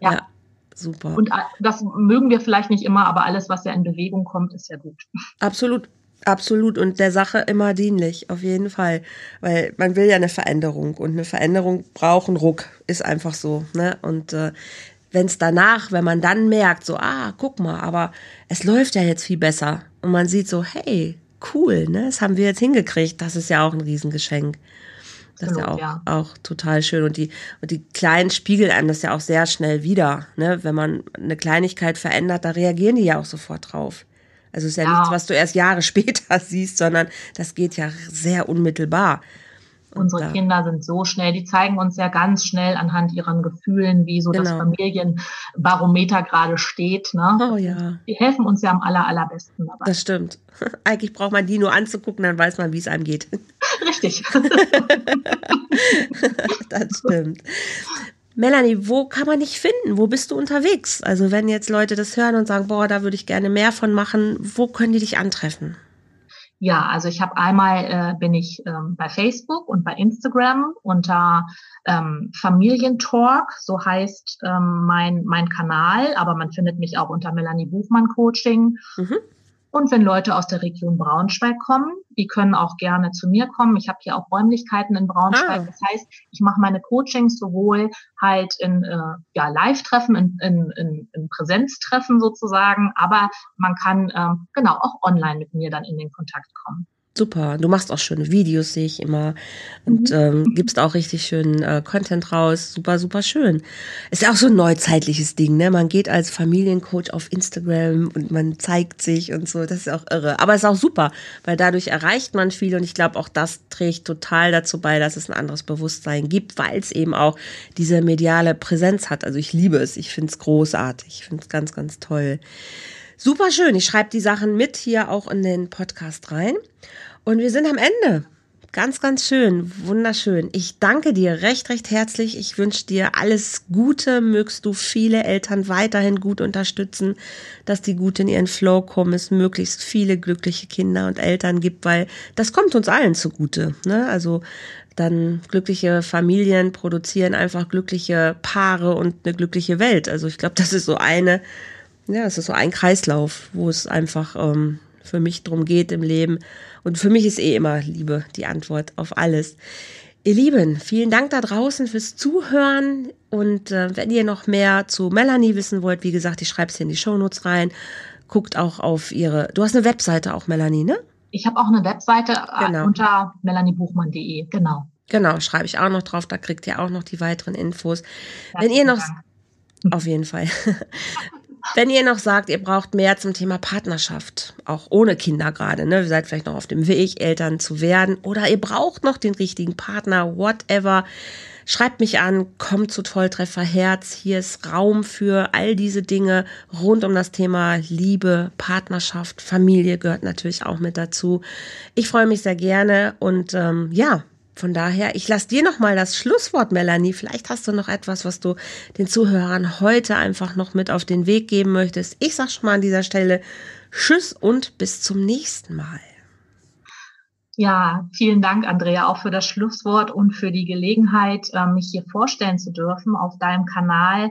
Ja. ja. Super. Und äh, das mögen wir vielleicht nicht immer, aber alles, was ja in Bewegung kommt, ist ja gut. Absolut. Absolut und der Sache immer dienlich, auf jeden Fall. Weil man will ja eine Veränderung und eine Veränderung braucht einen Ruck, ist einfach so. Ne? Und äh, wenn es danach, wenn man dann merkt, so, ah, guck mal, aber es läuft ja jetzt viel besser und man sieht so, hey, cool, ne, das haben wir jetzt hingekriegt, das ist ja auch ein Riesengeschenk. Das ist ja auch, ja. auch total schön. Und die, und die Kleinen spiegeln einem das ja auch sehr schnell wieder. Ne? Wenn man eine Kleinigkeit verändert, da reagieren die ja auch sofort drauf. Also es ist ja, ja nichts, was du erst Jahre *laughs* später siehst, sondern das geht ja sehr unmittelbar. Unsere da. Kinder sind so schnell, die zeigen uns ja ganz schnell anhand ihren Gefühlen, wie so genau. das Familienbarometer gerade steht. Ne? Oh ja. Die helfen uns ja am aller, allerbesten dabei. Das stimmt. *laughs* Eigentlich braucht man die nur anzugucken, dann weiß man, wie es einem geht. *laughs* Richtig. *laughs* das stimmt. Melanie, wo kann man dich finden? Wo bist du unterwegs? Also wenn jetzt Leute das hören und sagen, boah, da würde ich gerne mehr von machen, wo können die dich antreffen? Ja, also ich habe einmal äh, bin ich ähm, bei Facebook und bei Instagram unter ähm, Familientalk, so heißt ähm, mein mein Kanal, aber man findet mich auch unter Melanie Buchmann Coaching. Mhm. Und wenn Leute aus der Region Braunschweig kommen, die können auch gerne zu mir kommen. Ich habe hier auch Räumlichkeiten in Braunschweig. Ah. Das heißt, ich mache meine Coachings sowohl halt in äh, ja, Live-Treffen, in, in, in, in Präsenztreffen sozusagen, aber man kann ähm, genau auch online mit mir dann in den Kontakt kommen. Super. Du machst auch schöne Videos, sehe ich immer. Und mhm. ähm, gibst auch richtig schönen äh, Content raus. Super, super schön. Ist ja auch so ein neuzeitliches Ding, ne? Man geht als Familiencoach auf Instagram und man zeigt sich und so. Das ist auch irre. Aber ist auch super, weil dadurch erreicht man viel und ich glaube, auch das trägt total dazu bei, dass es ein anderes Bewusstsein gibt, weil es eben auch diese mediale Präsenz hat. Also ich liebe es. Ich finde es großartig. Ich finde es ganz, ganz toll. Super schön. Ich schreibe die Sachen mit hier auch in den Podcast rein. Und wir sind am Ende. Ganz, ganz schön, wunderschön. Ich danke dir recht, recht herzlich. Ich wünsche dir alles Gute. Mögst du viele Eltern weiterhin gut unterstützen, dass die gut in ihren Flow kommen, es möglichst viele glückliche Kinder und Eltern gibt, weil das kommt uns allen zugute. Ne? Also dann glückliche Familien produzieren einfach glückliche Paare und eine glückliche Welt. Also ich glaube, das ist so eine, ja, es ist so ein Kreislauf, wo es einfach ähm, für mich drum geht im Leben. Und für mich ist eh immer Liebe die Antwort auf alles. Ihr Lieben, vielen Dank da draußen fürs Zuhören. Und äh, wenn ihr noch mehr zu Melanie wissen wollt, wie gesagt, ich schreibe es in die Shownotes rein. Guckt auch auf ihre. Du hast eine Webseite auch, Melanie, ne? Ich habe auch eine Webseite äh, genau. unter melaniebuchmann.de, genau. Genau, schreibe ich auch noch drauf, da kriegt ihr auch noch die weiteren Infos. Herzlichen Wenn ihr noch, Dank. auf jeden Fall. *laughs* Wenn ihr noch sagt, ihr braucht mehr zum Thema Partnerschaft, auch ohne Kinder gerade, ne? Ihr seid vielleicht noch auf dem Weg, Eltern zu werden oder ihr braucht noch den richtigen Partner, whatever. Schreibt mich an, kommt zu Volltreffer Herz. Hier ist Raum für all diese Dinge rund um das Thema Liebe, Partnerschaft, Familie gehört natürlich auch mit dazu. Ich freue mich sehr gerne und ähm, ja, von daher, ich lasse dir noch mal das Schlusswort, Melanie. Vielleicht hast du noch etwas, was du den Zuhörern heute einfach noch mit auf den Weg geben möchtest. Ich sag schon mal an dieser Stelle Tschüss und bis zum nächsten Mal. Ja, vielen Dank, Andrea, auch für das Schlusswort und für die Gelegenheit, ähm, mich hier vorstellen zu dürfen auf deinem Kanal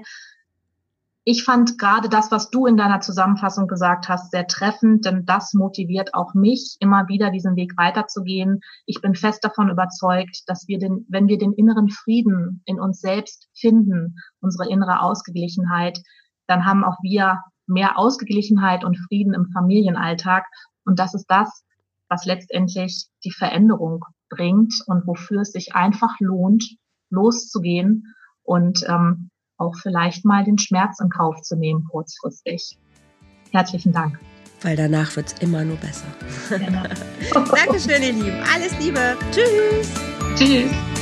ich fand gerade das, was du in deiner Zusammenfassung gesagt hast, sehr treffend, denn das motiviert auch mich, immer wieder diesen Weg weiterzugehen. Ich bin fest davon überzeugt, dass wir den, wenn wir den inneren Frieden in uns selbst finden, unsere innere Ausgeglichenheit, dann haben auch wir mehr Ausgeglichenheit und Frieden im Familienalltag. Und das ist das, was letztendlich die Veränderung bringt und wofür es sich einfach lohnt, loszugehen und ähm, auch vielleicht mal den Schmerz in Kauf zu nehmen kurzfristig. Herzlichen Dank. Weil danach wird es immer nur besser. Genau. *laughs* Dankeschön, ihr Lieben. Alles Liebe. Tschüss. Tschüss.